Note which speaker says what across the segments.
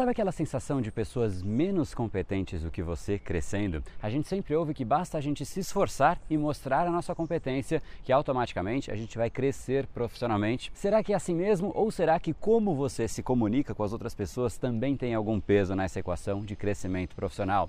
Speaker 1: Sabe aquela sensação de pessoas menos competentes do que você crescendo? A gente sempre ouve que basta a gente se esforçar e mostrar a nossa competência que automaticamente a gente vai crescer profissionalmente. Será que é assim mesmo ou será que como você se comunica com as outras pessoas também tem algum peso nessa equação de crescimento profissional?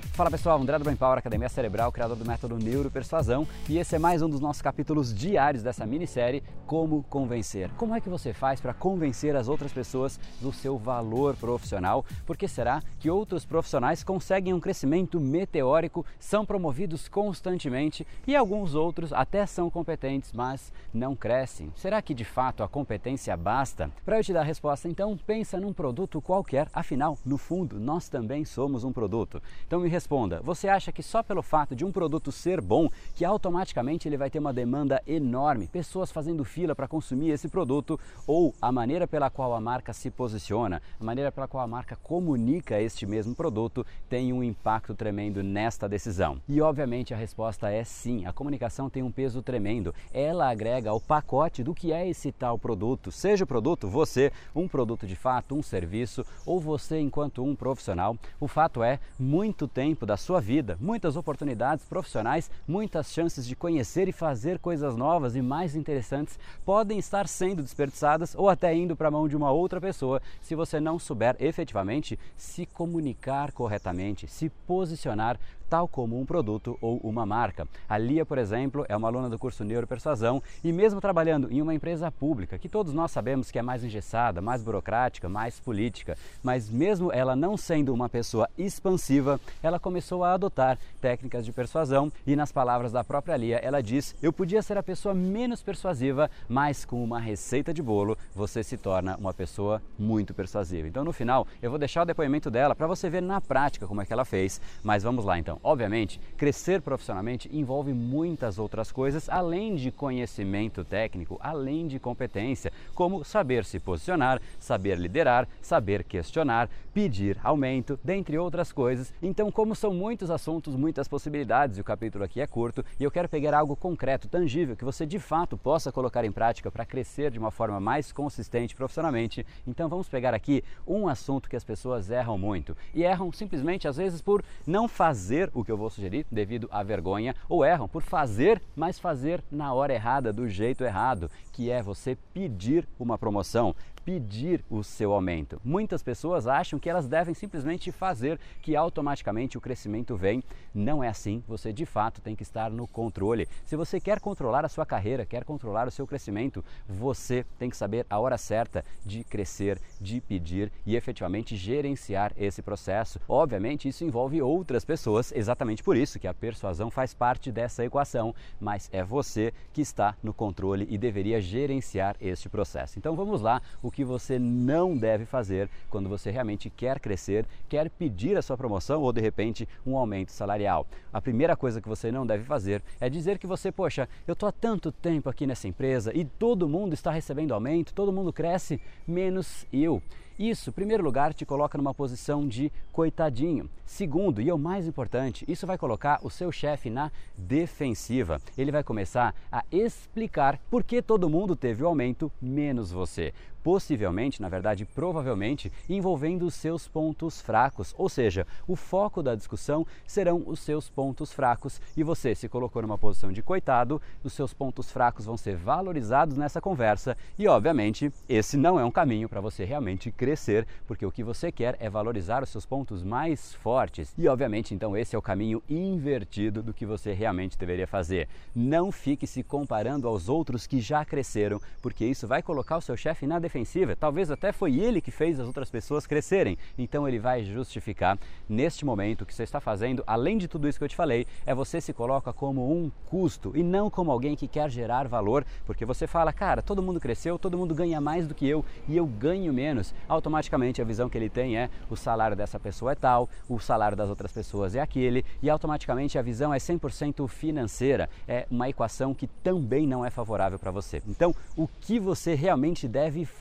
Speaker 1: Fala pessoal, André do Brain Power, Academia Cerebral, criador do método Neuropersuasão, e esse é mais um dos nossos capítulos diários dessa minissérie Como Convencer. Como é que você faz para convencer as outras pessoas do seu valor profissional? Por que será que outros profissionais conseguem um crescimento meteórico, são promovidos constantemente e alguns outros até são competentes, mas não crescem? Será que de fato a competência basta? Para eu te dar a resposta, então, pensa num produto qualquer, afinal, no fundo, nós também somos um produto. Então me responda você acha que só pelo fato de um produto ser bom, que automaticamente ele vai ter uma demanda enorme, pessoas fazendo fila para consumir esse produto, ou a maneira pela qual a marca se posiciona, a maneira pela qual a marca comunica este mesmo produto tem um impacto tremendo nesta decisão? E obviamente a resposta é sim, a comunicação tem um peso tremendo. Ela agrega ao pacote do que é esse tal produto, seja o produto você, um produto de fato, um serviço, ou você enquanto um profissional. O fato é, muito tempo tempo da sua vida, muitas oportunidades profissionais, muitas chances de conhecer e fazer coisas novas e mais interessantes podem estar sendo desperdiçadas ou até indo para a mão de uma outra pessoa se você não souber efetivamente se comunicar corretamente, se posicionar tal como um produto ou uma marca. A Lia, por exemplo, é uma aluna do curso Neuropersuasão e mesmo trabalhando em uma empresa pública, que todos nós sabemos que é mais engessada, mais burocrática, mais política, mas mesmo ela não sendo uma pessoa expansiva, ela começou a adotar técnicas de persuasão e nas palavras da própria Lia, ela diz: "Eu podia ser a pessoa menos persuasiva, mas com uma receita de bolo, você se torna uma pessoa muito persuasiva". Então, no final, eu vou deixar o depoimento dela para você ver na prática como é que ela fez, mas vamos lá então. Obviamente, crescer profissionalmente envolve muitas outras coisas além de conhecimento técnico, além de competência, como saber se posicionar, saber liderar, saber questionar, pedir aumento, dentre outras coisas. Então, como são muitos assuntos, muitas possibilidades, e o capítulo aqui é curto, e eu quero pegar algo concreto, tangível, que você de fato possa colocar em prática para crescer de uma forma mais consistente profissionalmente. Então, vamos pegar aqui um assunto que as pessoas erram muito. E erram simplesmente, às vezes, por não fazer o que eu vou sugerir devido à vergonha, ou erram por fazer, mas fazer na hora errada, do jeito errado, que é você pedir uma promoção, pedir o seu aumento. Muitas pessoas acham que elas devem simplesmente fazer, que automaticamente o crescimento vem. Não é assim, você de fato tem que estar no controle. Se você quer controlar a sua carreira, quer controlar o seu crescimento, você tem que saber a hora certa de crescer, de pedir e efetivamente gerenciar esse processo. Obviamente, isso envolve outras pessoas, exatamente por isso que a persuasão faz parte dessa equação, mas é você que está no controle e deveria gerenciar este processo. Então vamos lá, o o que você não deve fazer quando você realmente quer crescer, quer pedir a sua promoção ou de repente um aumento salarial. A primeira coisa que você não deve fazer é dizer que você, poxa, eu estou há tanto tempo aqui nessa empresa e todo mundo está recebendo aumento, todo mundo cresce, menos eu. Isso, em primeiro lugar, te coloca numa posição de coitadinho. Segundo, e é o mais importante, isso vai colocar o seu chefe na defensiva. Ele vai começar a explicar por que todo mundo teve o aumento, menos você possivelmente, na verdade, provavelmente, envolvendo os seus pontos fracos. Ou seja, o foco da discussão serão os seus pontos fracos e você se colocou numa posição de coitado, os seus pontos fracos vão ser valorizados nessa conversa e, obviamente, esse não é um caminho para você realmente crescer porque o que você quer é valorizar os seus pontos mais fortes. E obviamente, então esse é o caminho invertido do que você realmente deveria fazer. Não fique se comparando aos outros que já cresceram, porque isso vai colocar o seu chefe na defensiva. Talvez até foi ele que fez as outras pessoas crescerem. Então ele vai justificar neste momento o que você está fazendo, além de tudo isso que eu te falei, é você se coloca como um custo e não como alguém que quer gerar valor, porque você fala, cara, todo mundo cresceu, todo mundo ganha mais do que eu e eu ganho menos. Automaticamente a visão que ele tem é o salário dessa pessoa é tal, o salário das outras pessoas é aquele e automaticamente a visão é 100% financeira. É uma equação que também não é favorável para você. Então, o que você realmente deve fazer?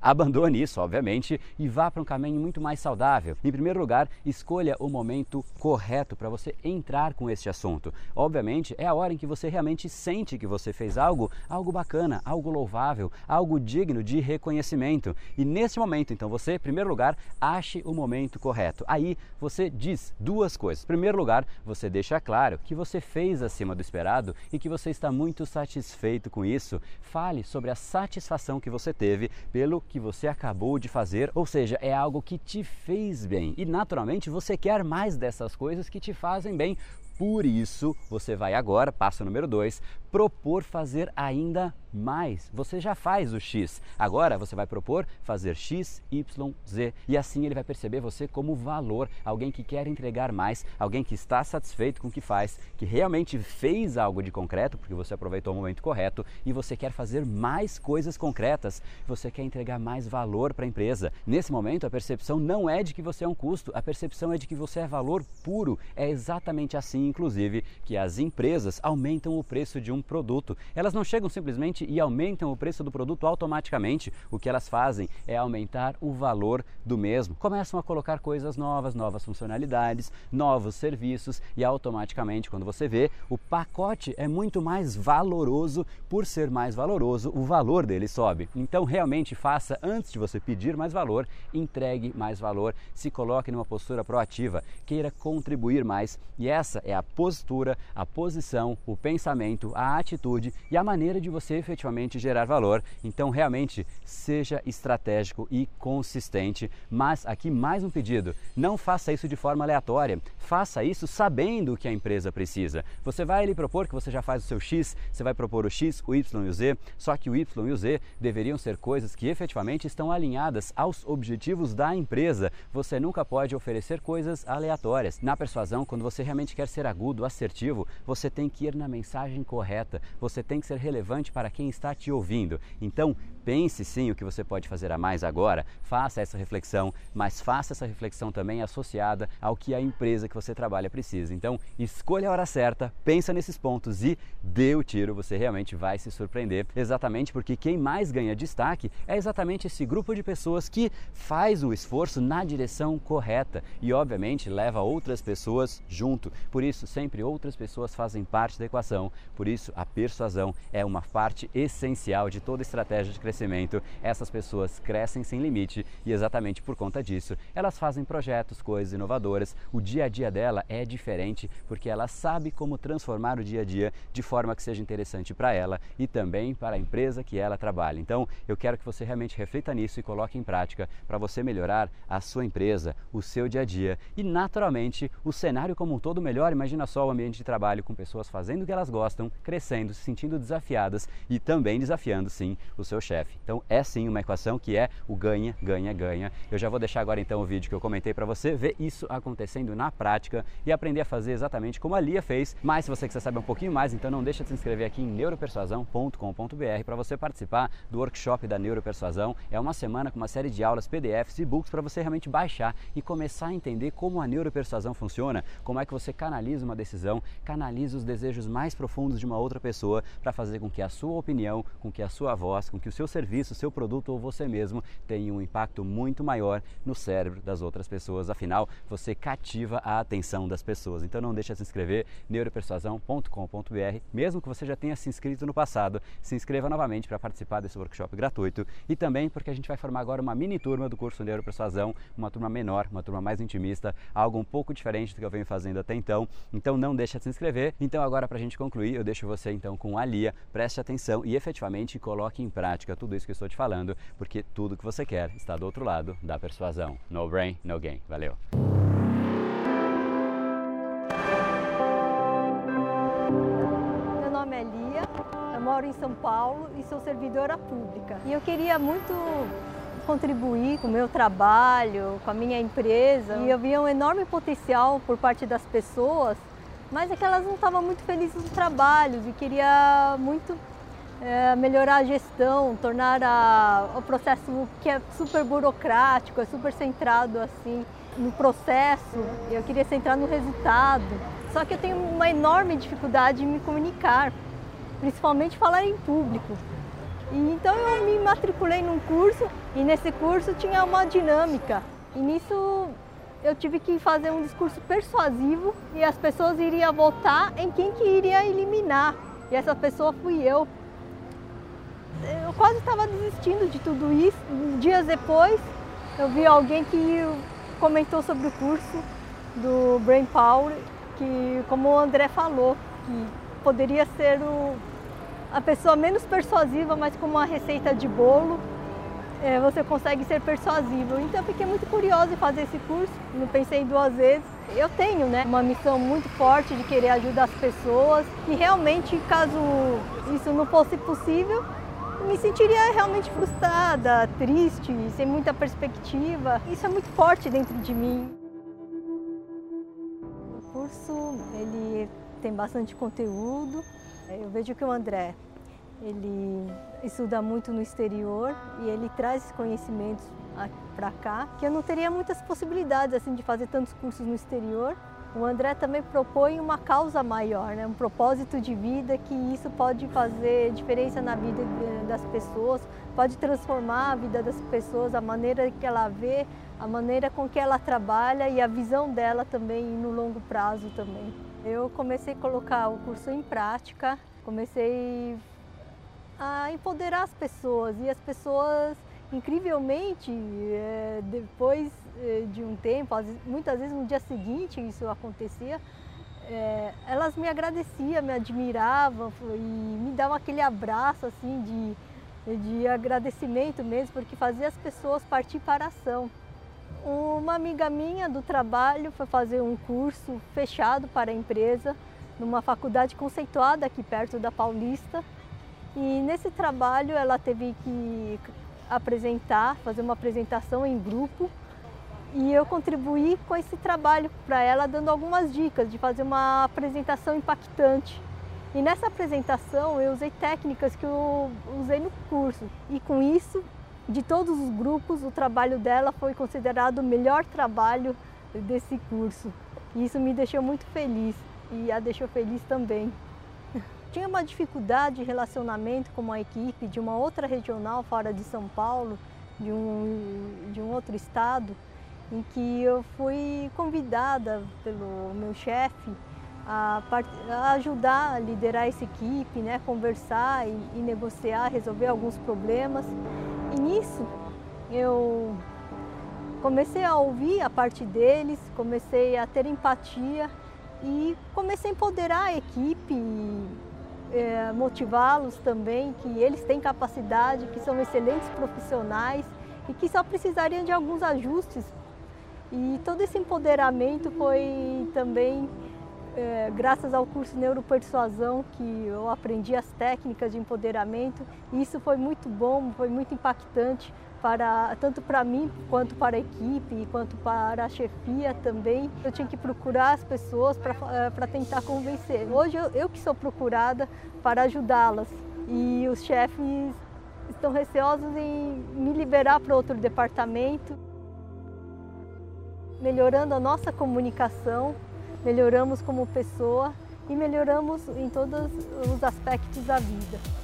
Speaker 1: Abandone isso, obviamente, e vá para um caminho muito mais saudável. Em primeiro lugar, escolha o momento correto para você entrar com este assunto. Obviamente, é a hora em que você realmente sente que você fez algo, algo bacana, algo louvável, algo digno de reconhecimento. E nesse momento, então, você, em primeiro lugar, ache o momento correto. Aí você diz duas coisas. Em primeiro lugar, você deixa claro que você fez acima do esperado e que você está muito satisfeito com isso. Fale sobre a satisfação que você teve pelo que você acabou de fazer, ou seja, é algo que te fez bem. E naturalmente você quer mais dessas coisas que te fazem bem. Por isso, você vai agora, passo número 2, propor fazer ainda mais. Você já faz o X. Agora você vai propor fazer X, Y, Z. E assim ele vai perceber você como valor, alguém que quer entregar mais, alguém que está satisfeito com o que faz, que realmente fez algo de concreto, porque você aproveitou o momento correto e você quer fazer mais coisas concretas. Você quer entregar mais valor para a empresa. Nesse momento, a percepção não é de que você é um custo, a percepção é de que você é valor puro. É exatamente assim, inclusive, que as empresas aumentam o preço de um produto. Elas não chegam simplesmente e aumentam o preço do produto automaticamente. O que elas fazem é aumentar o valor do mesmo. Começam a colocar coisas novas, novas funcionalidades, novos serviços e automaticamente, quando você vê, o pacote é muito mais valoroso. Por ser mais valoroso, o valor dele sobe. Então, realmente faça antes de você pedir mais valor, entregue mais valor, se coloque numa postura proativa, queira contribuir mais. E essa a postura, a posição, o pensamento, a atitude e a maneira de você efetivamente gerar valor. Então, realmente, seja estratégico e consistente. Mas aqui mais um pedido: não faça isso de forma aleatória. Faça isso sabendo o que a empresa precisa. Você vai lhe propor que você já faz o seu X, você vai propor o X, o Y e o Z, só que o Y e o Z deveriam ser coisas que efetivamente estão alinhadas aos objetivos da empresa. Você nunca pode oferecer coisas aleatórias. Na persuasão, quando você realmente quer ser agudo, assertivo, você tem que ir na mensagem correta, você tem que ser relevante para quem está te ouvindo. Então, pense sim o que você pode fazer a mais agora, faça essa reflexão, mas faça essa reflexão também associada ao que a empresa que você trabalha precisa. Então, escolha a hora certa, pensa nesses pontos e dê o tiro, você realmente vai se surpreender. Exatamente porque quem mais ganha destaque é exatamente esse grupo de pessoas que faz o esforço na direção correta e, obviamente, leva outras pessoas junto. Por isso, sempre outras pessoas fazem parte da equação. Por isso, a persuasão é uma parte essencial de toda estratégia de crescimento. Essas pessoas crescem sem limite e, exatamente por conta disso, elas fazem projetos, coisas inovadoras. O dia a dia dela é diferente porque ela sabe como transformar o dia a dia de forma que seja interessante para ela e também para a empresa que ela trabalha. Então, eu quero que você realmente reflita nisso e coloque em prática para você melhorar a sua empresa, o seu dia a dia e, naturalmente, o cenário como um todo melhor. Imagina só o ambiente de trabalho com pessoas fazendo o que elas gostam, crescendo, se sentindo desafiadas e também desafiando, sim, o seu chefe. Então, é sim uma equação que é o ganha, ganha, ganha. Eu já vou deixar agora então o vídeo que eu comentei para você ver isso acontecendo na prática e aprender a fazer exatamente como a Lia fez. Mas se você quiser saber um pouquinho mais, então não deixa de se inscrever aqui em neuropersuasão.com.br para você participar do workshop da Neuropersuasão. É uma semana com uma série de aulas, PDFs e books para você realmente baixar e começar a entender como a neuropersuasão funciona, como é que você canaliza uma decisão, canaliza os desejos mais profundos de uma outra pessoa para fazer com que a sua opinião, com que a sua voz, com que o seu serviço, seu produto ou você mesmo tenha um impacto muito maior no cérebro das outras pessoas. Afinal, você cativa a atenção das pessoas. Então não deixe de se inscrever neuropersuasão.com.br, mesmo que você já tenha se inscrito no passado, se inscreva novamente para participar desse workshop gratuito e também porque a gente vai formar agora uma mini turma do curso Neuropersuasão, uma turma menor, uma turma mais intimista, algo um pouco diferente do que eu venho fazendo até então. Então não deixe de se inscrever. Então agora para a gente concluir, eu deixo você então com a Lia, preste atenção e efetivamente coloque em prática tudo isso que eu estou te falando, porque tudo que você quer está do outro lado da persuasão. No brain, no gain. Valeu!
Speaker 2: Meu nome é Lia, eu moro em São Paulo e sou servidora pública. E eu queria muito contribuir com o meu trabalho, com a minha empresa. E eu via um enorme potencial por parte das pessoas, mas é que elas não estavam muito felizes no trabalho e queria muito é, melhorar a gestão, tornar a, o processo que é super burocrático, é super centrado assim no processo. Eu queria centrar no resultado. Só que eu tenho uma enorme dificuldade em me comunicar, principalmente falar em público. E então eu me matriculei num curso e nesse curso tinha uma dinâmica. E nisso eu tive que fazer um discurso persuasivo e as pessoas iriam votar em quem que iria eliminar. E essa pessoa fui eu. Eu quase estava desistindo de tudo isso. Dias depois, eu vi alguém que comentou sobre o curso do Brain Power, que como o André falou, que poderia ser o, a pessoa menos persuasiva, mas com uma receita de bolo, é, você consegue ser persuasivo. Então eu fiquei muito curiosa em fazer esse curso, não pensei duas vezes. Eu tenho né, uma missão muito forte de querer ajudar as pessoas e realmente, caso isso não fosse possível, me sentiria realmente frustrada, triste, sem muita perspectiva. Isso é muito forte dentro de mim. O curso ele tem bastante conteúdo, eu vejo que o André, ele estuda muito no exterior e ele traz conhecimentos para cá, que eu não teria muitas possibilidades assim de fazer tantos cursos no exterior. O André também propõe uma causa maior, né? um propósito de vida que isso pode fazer diferença na vida das pessoas, pode transformar a vida das pessoas, a maneira que ela vê, a maneira com que ela trabalha e a visão dela também no longo prazo também. Eu comecei a colocar o curso em prática, comecei a empoderar as pessoas e as pessoas, incrivelmente, é, depois de um tempo, muitas vezes no dia seguinte isso acontecia, é, elas me agradeciam, me admiravam e me davam aquele abraço assim de, de agradecimento mesmo, porque fazia as pessoas partir para a ação. Uma amiga minha do trabalho foi fazer um curso fechado para a empresa, numa faculdade conceituada aqui perto da Paulista. E nesse trabalho ela teve que apresentar, fazer uma apresentação em grupo. E eu contribuí com esse trabalho para ela, dando algumas dicas de fazer uma apresentação impactante. E nessa apresentação eu usei técnicas que eu usei no curso. E com isso de todos os grupos, o trabalho dela foi considerado o melhor trabalho desse curso. E isso me deixou muito feliz e a deixou feliz também. Tinha uma dificuldade de relacionamento com uma equipe de uma outra regional fora de São Paulo, de um, de um outro estado, em que eu fui convidada pelo meu chefe a, a, ajudar a liderar essa equipe, né, conversar e, e negociar, resolver alguns problemas. E nisso eu comecei a ouvir a parte deles, comecei a ter empatia e comecei a empoderar a equipe, é, motivá-los também, que eles têm capacidade, que são excelentes profissionais e que só precisariam de alguns ajustes. E todo esse empoderamento foi também é, graças ao curso Neuropersuasão, que eu aprendi as técnicas de empoderamento, e isso foi muito bom, foi muito impactante para tanto para mim quanto para a equipe, quanto para a chefia também. Eu tinha que procurar as pessoas para é, tentar convencer. Hoje eu, eu que sou procurada para ajudá-las e os chefes estão receosos em me liberar para outro departamento, melhorando a nossa comunicação melhoramos como pessoa e melhoramos em todos os aspectos da vida.